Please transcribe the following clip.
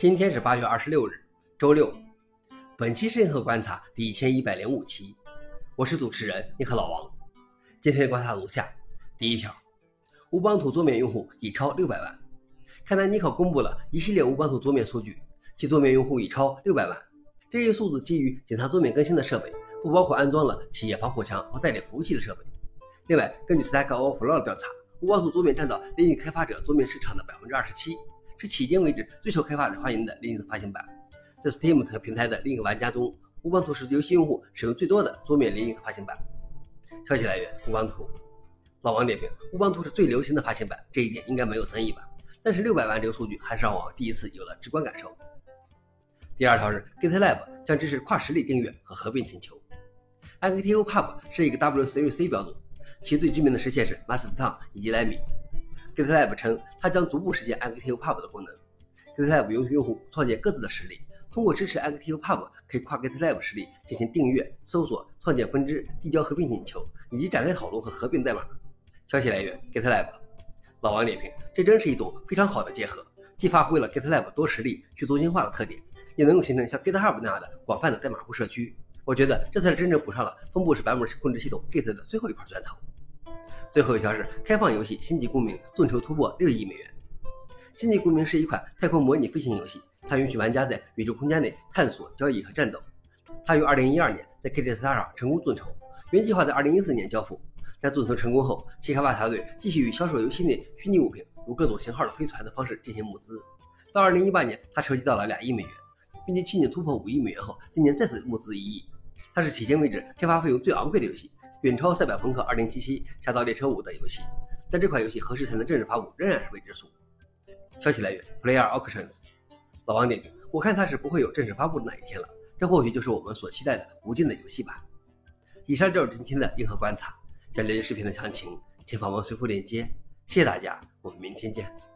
今天是八月二十六日，周六。本期是银河观察第一千一百零五期，我是主持人尼克老王。今天观察如下：第一条，乌邦图桌面用户已超六百万。看来尼考公布了一系列乌邦图桌面数据，其桌面用户已超六百万。这一数字基于检查桌面更新的设备，不包括安装了企业防火墙和代理服务器的设备。另外，根据 Stack Overflow 的调查，乌邦图桌面占到 Linux 开发者桌面市场的百分之二十七。是迄今为止最受开发者欢迎的 Linux 发行版。在 Steam 平台的另一个玩家中，乌邦图是游戏用户使用最多的桌面 Linux 发行版。消息来源：乌邦图。老王点评：乌邦图是最流行的发行版，这一点应该没有争议吧？但是六百万这个数据还是让我第一次有了直观感受。第二条是 GitLab 将支持跨实例订阅和合并请求。NKTOPUB 是一个 W3C 标准，其最知名的实现是 Mastodon 以及 Lemmy。GitLab 称，它将逐步实现 ActivePub 的功能。GitLab 允许用户创建各自的实例，通过支持 ActivePub，可以跨 GitLab 实例进行订阅、搜索、创建分支、递交合并请求，以及展开讨论和合并代码。消息来源：GitLab。老王点评：这真是一种非常好的结合，既发挥了 GitLab 多实例去中心化的特点，也能够形成像 GitHub 那样的广泛的代码库社区。我觉得这才是真正补上了分布式版本控制系统 Git 的最后一块砖头。最后一条是开放游戏《星际公民》众筹突破六亿美元。《星际公民》是一款太空模拟飞行游戏，它允许玩家在宇宙空间内探索、交易和战斗。它于2012年在 k i c s t a r 上成功众筹，原计划在2014年交付。在众筹成功后，其开发团队继续与销售游戏内虚拟物品，如各种型号的飞船的方式进行募资。到2018年，它筹集到了两亿美元，并且去年突破五亿美元后，今年再次募资一亿。它是迄今为止开发费用最昂贵的游戏。远超《赛博朋克2077》《侠盗猎车5》等游戏，但这款游戏何时才能正式发布仍然是未知数。消息来源：Player Auctions。老王点评：我看它是不会有正式发布的那一天了，这或许就是我们所期待的无尽的游戏吧。以上就是今天的硬核观察。想了解视频的详情，请访问随附链接。谢谢大家，我们明天见。